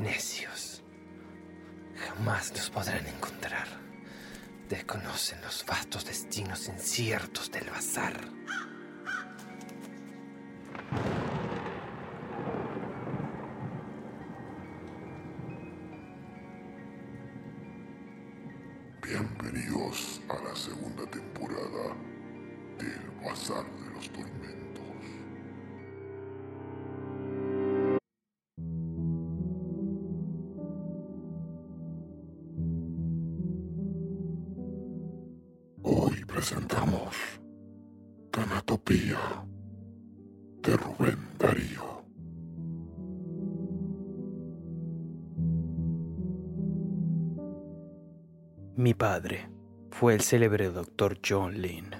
Necios. Jamás los podrán encontrar. Desconocen los vastos destinos inciertos del bazar. Bienvenidos a la segunda temporada del Bazar de los Tormentos. Mi padre fue el célebre doctor John Lynn,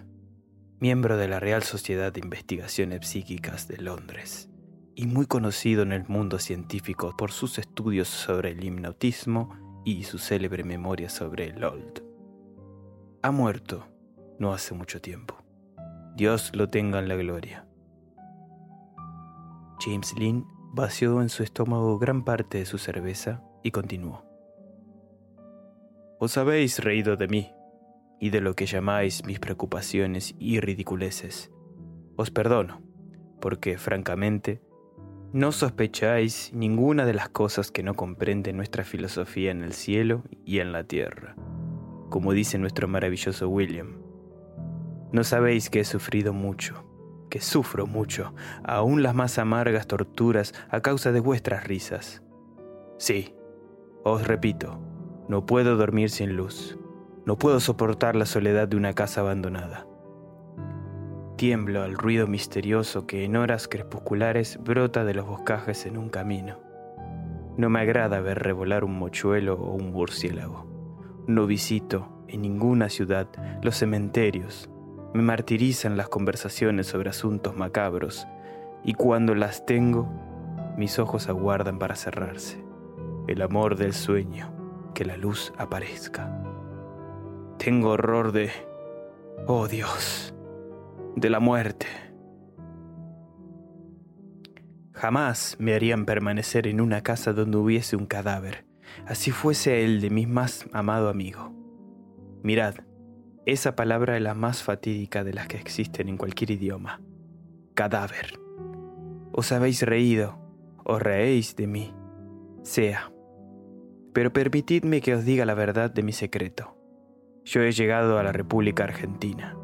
miembro de la Real Sociedad de Investigaciones Psíquicas de Londres y muy conocido en el mundo científico por sus estudios sobre el hipnotismo y su célebre memoria sobre el old. Ha muerto no hace mucho tiempo. Dios lo tenga en la gloria. James Lynn vació en su estómago gran parte de su cerveza y continuó. Os habéis reído de mí y de lo que llamáis mis preocupaciones y ridiculeces. Os perdono, porque francamente no sospecháis ninguna de las cosas que no comprende nuestra filosofía en el cielo y en la tierra, como dice nuestro maravilloso William. No sabéis que he sufrido mucho, que sufro mucho, aún las más amargas torturas a causa de vuestras risas. Sí, os repito, no puedo dormir sin luz. No puedo soportar la soledad de una casa abandonada. Tiemblo al ruido misterioso que en horas crepusculares brota de los boscajes en un camino. No me agrada ver revolar un mochuelo o un murciélago. No visito en ninguna ciudad los cementerios. Me martirizan las conversaciones sobre asuntos macabros y cuando las tengo, mis ojos aguardan para cerrarse. El amor del sueño que la luz aparezca. Tengo horror de... Oh Dios, de la muerte. Jamás me harían permanecer en una casa donde hubiese un cadáver, así fuese el de mi más amado amigo. Mirad, esa palabra es la más fatídica de las que existen en cualquier idioma. Cadáver. Os habéis reído, os reéis de mí. Sea. Pero permitidme que os diga la verdad de mi secreto. Yo he llegado a la República Argentina,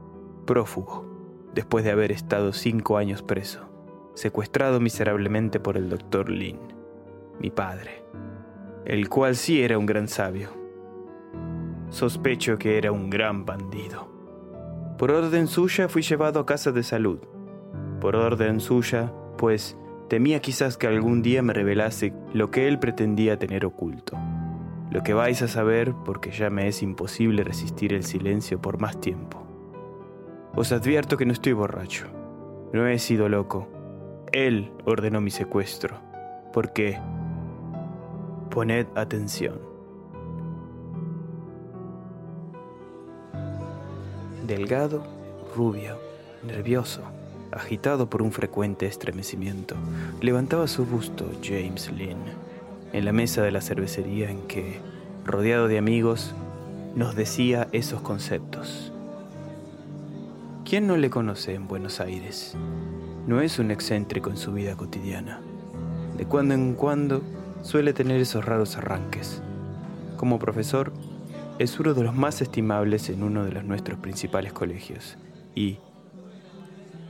prófugo, después de haber estado cinco años preso, secuestrado miserablemente por el doctor Lin, mi padre, el cual sí era un gran sabio. Sospecho que era un gran bandido. Por orden suya fui llevado a casa de salud. Por orden suya, pues temía quizás que algún día me revelase lo que él pretendía tener oculto. Lo que vais a saber porque ya me es imposible resistir el silencio por más tiempo. Os advierto que no estoy borracho. No he sido loco. Él ordenó mi secuestro. Porque... Poned atención. Delgado, rubio, nervioso, agitado por un frecuente estremecimiento, levantaba su busto James Lynn en la mesa de la cervecería en que, rodeado de amigos, nos decía esos conceptos. ¿Quién no le conoce en Buenos Aires? No es un excéntrico en su vida cotidiana. De cuando en cuando suele tener esos raros arranques. Como profesor, es uno de los más estimables en uno de los nuestros principales colegios. Y,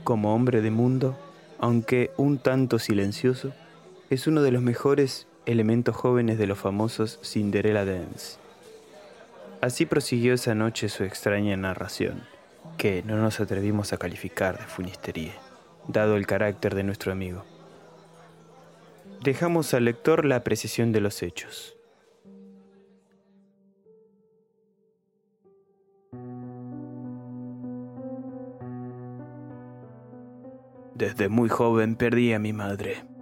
como hombre de mundo, aunque un tanto silencioso, es uno de los mejores elementos jóvenes de los famosos Cinderella Dance. Así prosiguió esa noche su extraña narración, que no nos atrevimos a calificar de funistería, dado el carácter de nuestro amigo. dejamos al lector la apreciación de los hechos. Desde muy joven perdí a mi madre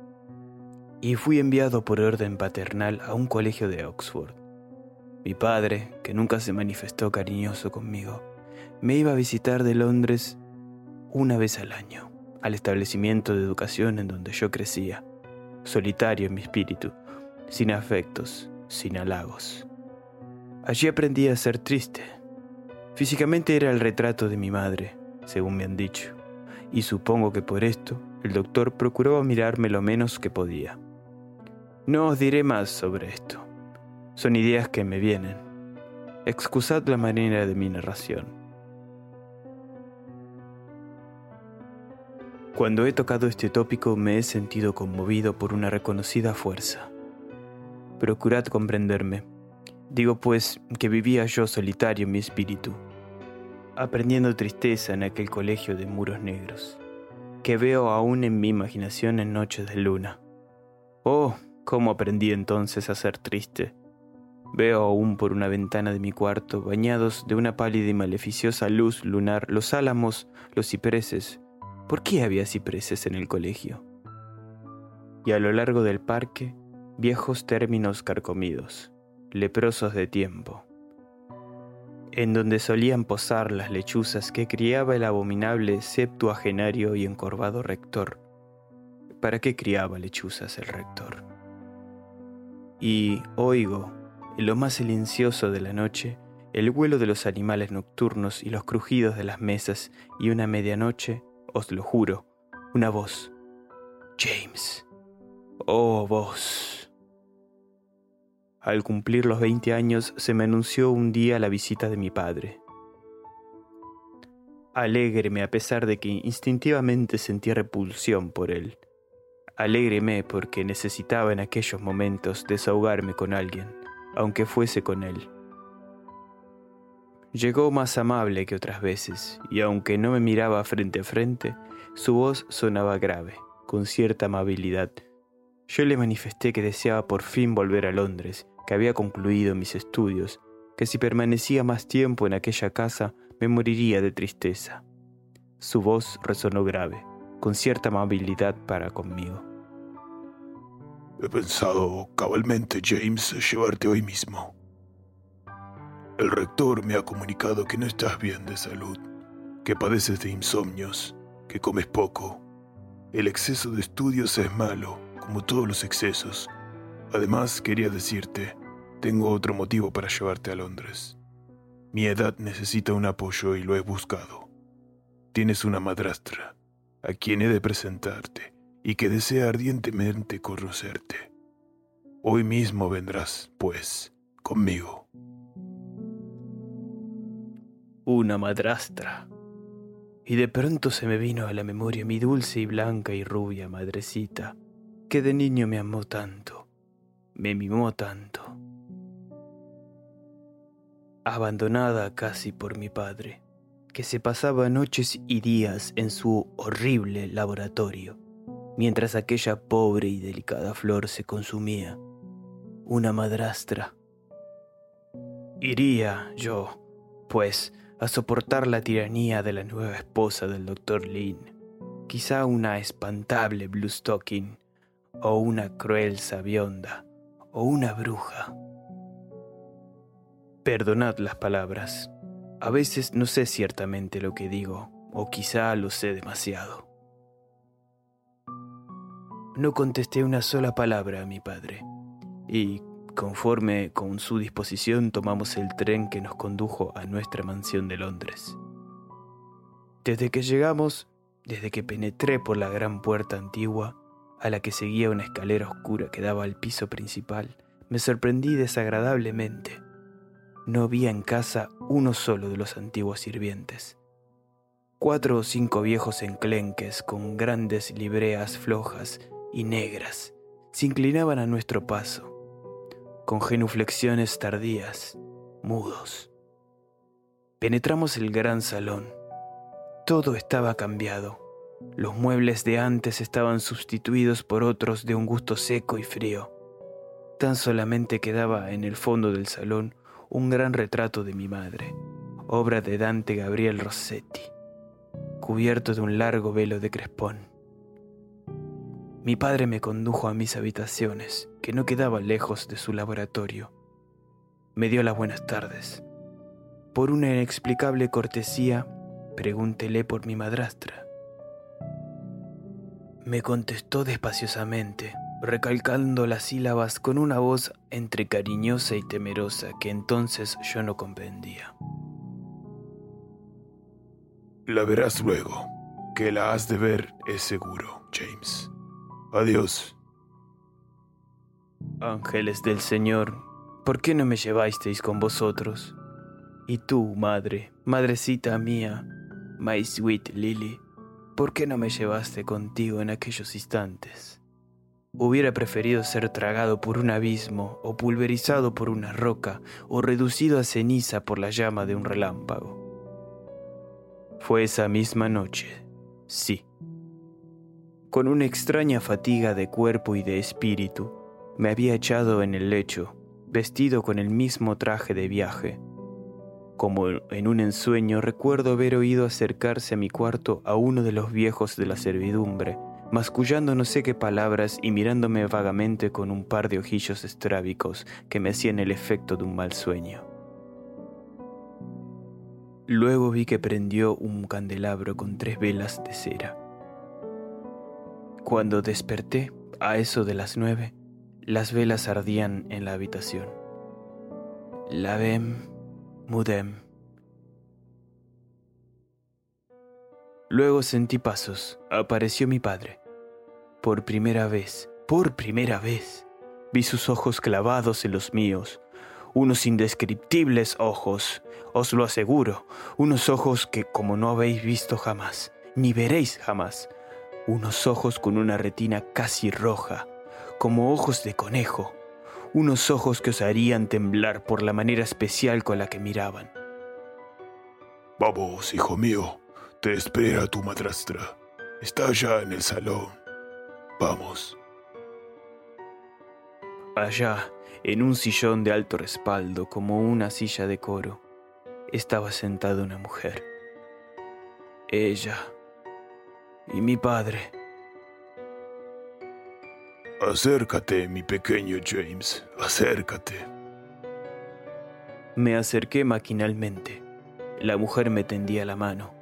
y fui enviado por orden paternal a un colegio de Oxford. Mi padre, que nunca se manifestó cariñoso conmigo, me iba a visitar de Londres una vez al año, al establecimiento de educación en donde yo crecía, solitario en mi espíritu, sin afectos, sin halagos. Allí aprendí a ser triste. Físicamente era el retrato de mi madre, según me han dicho y supongo que por esto el doctor procuró mirarme lo menos que podía. No os diré más sobre esto. Son ideas que me vienen. Excusad la manera de mi narración. Cuando he tocado este tópico me he sentido conmovido por una reconocida fuerza. Procurad comprenderme. Digo pues que vivía yo solitario en mi espíritu, aprendiendo tristeza en aquel colegio de muros negros, que veo aún en mi imaginación en noches de luna. Oh, cómo aprendí entonces a ser triste. Veo aún por una ventana de mi cuarto, bañados de una pálida y maleficiosa luz lunar, los álamos, los cipreses. ¿Por qué había cipreses en el colegio? Y a lo largo del parque, viejos términos carcomidos, leprosos de tiempo, en donde solían posar las lechuzas que criaba el abominable septuagenario y encorvado rector. ¿Para qué criaba lechuzas el rector? Y oigo, en lo más silencioso de la noche, el vuelo de los animales nocturnos y los crujidos de las mesas y una medianoche, os lo juro, una voz. James. Oh, voz. Al cumplir los 20 años se me anunció un día la visita de mi padre. Alégreme a pesar de que instintivamente sentí repulsión por él. Alégreme porque necesitaba en aquellos momentos desahogarme con alguien, aunque fuese con él. Llegó más amable que otras veces, y aunque no me miraba frente a frente, su voz sonaba grave, con cierta amabilidad. Yo le manifesté que deseaba por fin volver a Londres que había concluido mis estudios, que si permanecía más tiempo en aquella casa me moriría de tristeza. Su voz resonó grave, con cierta amabilidad para conmigo. He pensado cabalmente, James, llevarte hoy mismo. El rector me ha comunicado que no estás bien de salud, que padeces de insomnios, que comes poco. El exceso de estudios es malo, como todos los excesos, Además, quería decirte, tengo otro motivo para llevarte a Londres. Mi edad necesita un apoyo y lo he buscado. Tienes una madrastra, a quien he de presentarte y que desea ardientemente conocerte. Hoy mismo vendrás, pues, conmigo. Una madrastra. Y de pronto se me vino a la memoria mi dulce y blanca y rubia madrecita, que de niño me amó tanto me mimó tanto. Abandonada casi por mi padre, que se pasaba noches y días en su horrible laboratorio, mientras aquella pobre y delicada flor se consumía, una madrastra. Iría yo, pues, a soportar la tiranía de la nueva esposa del doctor Lin, quizá una espantable blue stocking o una cruel sabionda o una bruja. Perdonad las palabras. A veces no sé ciertamente lo que digo, o quizá lo sé demasiado. No contesté una sola palabra a mi padre, y, conforme con su disposición, tomamos el tren que nos condujo a nuestra mansión de Londres. Desde que llegamos, desde que penetré por la gran puerta antigua, a la que seguía una escalera oscura que daba al piso principal, me sorprendí desagradablemente. No había en casa uno solo de los antiguos sirvientes. Cuatro o cinco viejos enclenques con grandes libreas flojas y negras se inclinaban a nuestro paso, con genuflexiones tardías, mudos. Penetramos el gran salón. Todo estaba cambiado Los muebles de antes estaban sustituidos por otros de un gusto seco y frío. Tan solamente quedaba en el fondo del salón un gran retrato de mi madre, obra de Dante Gabriel Rossetti, cubierto de un largo velo de crespón. Mi padre me condujo a mis habitaciones, que no quedaban lejos de su laboratorio. Me dio las buenas tardes. Por una inexplicable cortesía, pregúntele por mi madrastra. Me contestó despaciosamente, recalcando las sílabas con una voz entre cariñosa y temerosa que entonces yo no comprendía. La verás luego. Que la has de ver es seguro, James. Adiós. Ángeles del Señor, ¿por qué no me llevasteis con vosotros? Y tú, madre, madrecita mía, my sweet Lily, ¿por qué no me llevaste contigo en aquellos instantes? Hubiera preferido ser tragado por un abismo, o pulverizado por una roca, o reducido a ceniza por la llama de un relámpago. Fue esa misma noche, sí. Con una extraña fatiga de cuerpo y de espíritu, me había echado en el lecho, vestido con el mismo traje de viaje. Como en un ensueño recuerdo haber oído acercarse a mi cuarto a uno de los viejos de la servidumbre, mascullando no sé qué palabras y mirándome vagamente con un par de ojillos estrábicos que me hacían el efecto de un mal sueño. Luego vi que prendió un candelabro con tres velas de cera. Cuando desperté, a eso de las nueve, las velas ardían en la habitación. Lavem, mudem. Luego sentí pasos. Apareció mi padre. Por primera vez, por primera vez, vi sus ojos clavados en los míos. Unos indescriptibles ojos, os lo aseguro. Unos ojos que como no habéis visto jamás, ni veréis jamás. Unos ojos con una retina casi roja, como ojos de conejo. Unos ojos que os harían temblar por la manera especial con la que miraban. Vamos, hijo mío, te espera tu madrastra. Está allá en el salón. Vamos. Allá, en un sillón de alto respaldo, como una silla de coro, estaba sentada una mujer. Ella y mi padre. Acércate, mi pequeño James, acércate. Me acerqué maquinalmente. La mujer me tendía la mano.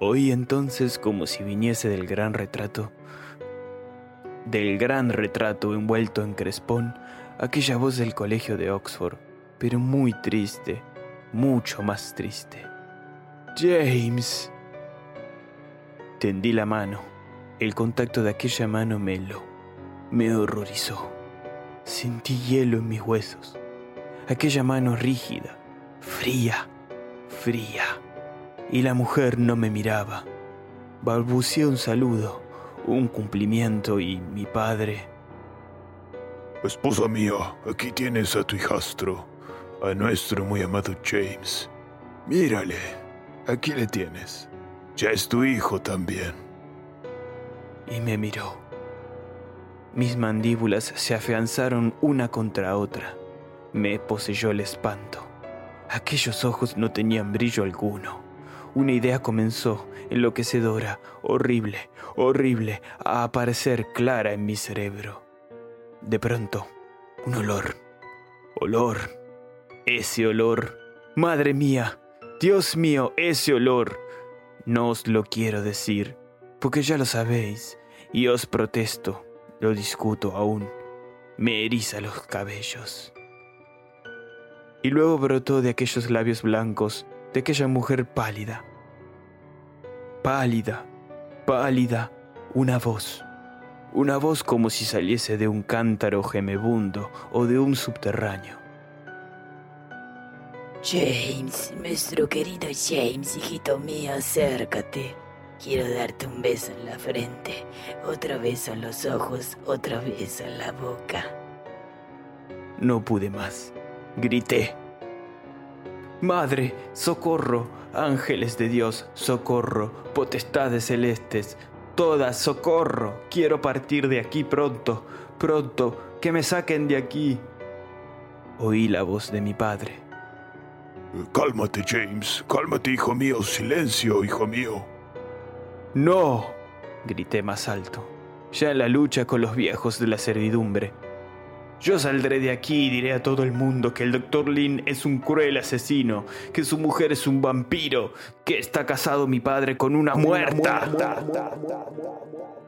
Oí entonces como si viniese del gran retrato, del gran retrato envuelto en crespón, aquella voz del colegio de Oxford, pero muy triste, mucho más triste. James. Tendí la mano. El contacto de aquella mano me heló, me horrorizó. Sentí hielo en mis huesos. Aquella mano rígida, fría, fría. Y la mujer no me miraba. Balbuceé un saludo, un cumplimiento y mi padre... Esposa mía, aquí tienes a tu hijastro, a nuestro muy amado James. Mírale, aquí le tienes. Ya es tu hijo también. Y me miró. Mis mandíbulas se afianzaron una contra otra. Me poseyó el espanto. Aquellos ojos no tenían brillo alguno. Una idea comenzó, enloquecedora, horrible, horrible, a aparecer clara en mi cerebro. De pronto, un olor. Olor. Ese olor. Madre mía. Dios mío, ese olor. No os lo quiero decir, porque ya lo sabéis, y os protesto, lo discuto aún. Me eriza los cabellos. Y luego brotó de aquellos labios blancos, de aquella mujer pálida. Pálida, pálida, una voz. Una voz como si saliese de un cántaro gemebundo o de un subterráneo. James, nuestro querido James, hijito mío, acércate. Quiero darte un beso en la frente, otro beso en los ojos, otro beso en la boca. No pude más. Grité. Madre, socorro, ángeles de Dios, socorro, potestades celestes, todas, socorro, quiero partir de aquí pronto, pronto, que me saquen de aquí. Oí la voz de mi padre. Cálmate, James, cálmate, hijo mío, silencio, hijo mío. No, grité más alto, ya en la lucha con los viejos de la servidumbre. Yo saldré de aquí y diré a todo el mundo que el Dr. Lin es un cruel asesino, que su mujer es un vampiro, que está casado mi padre con una muerta. No,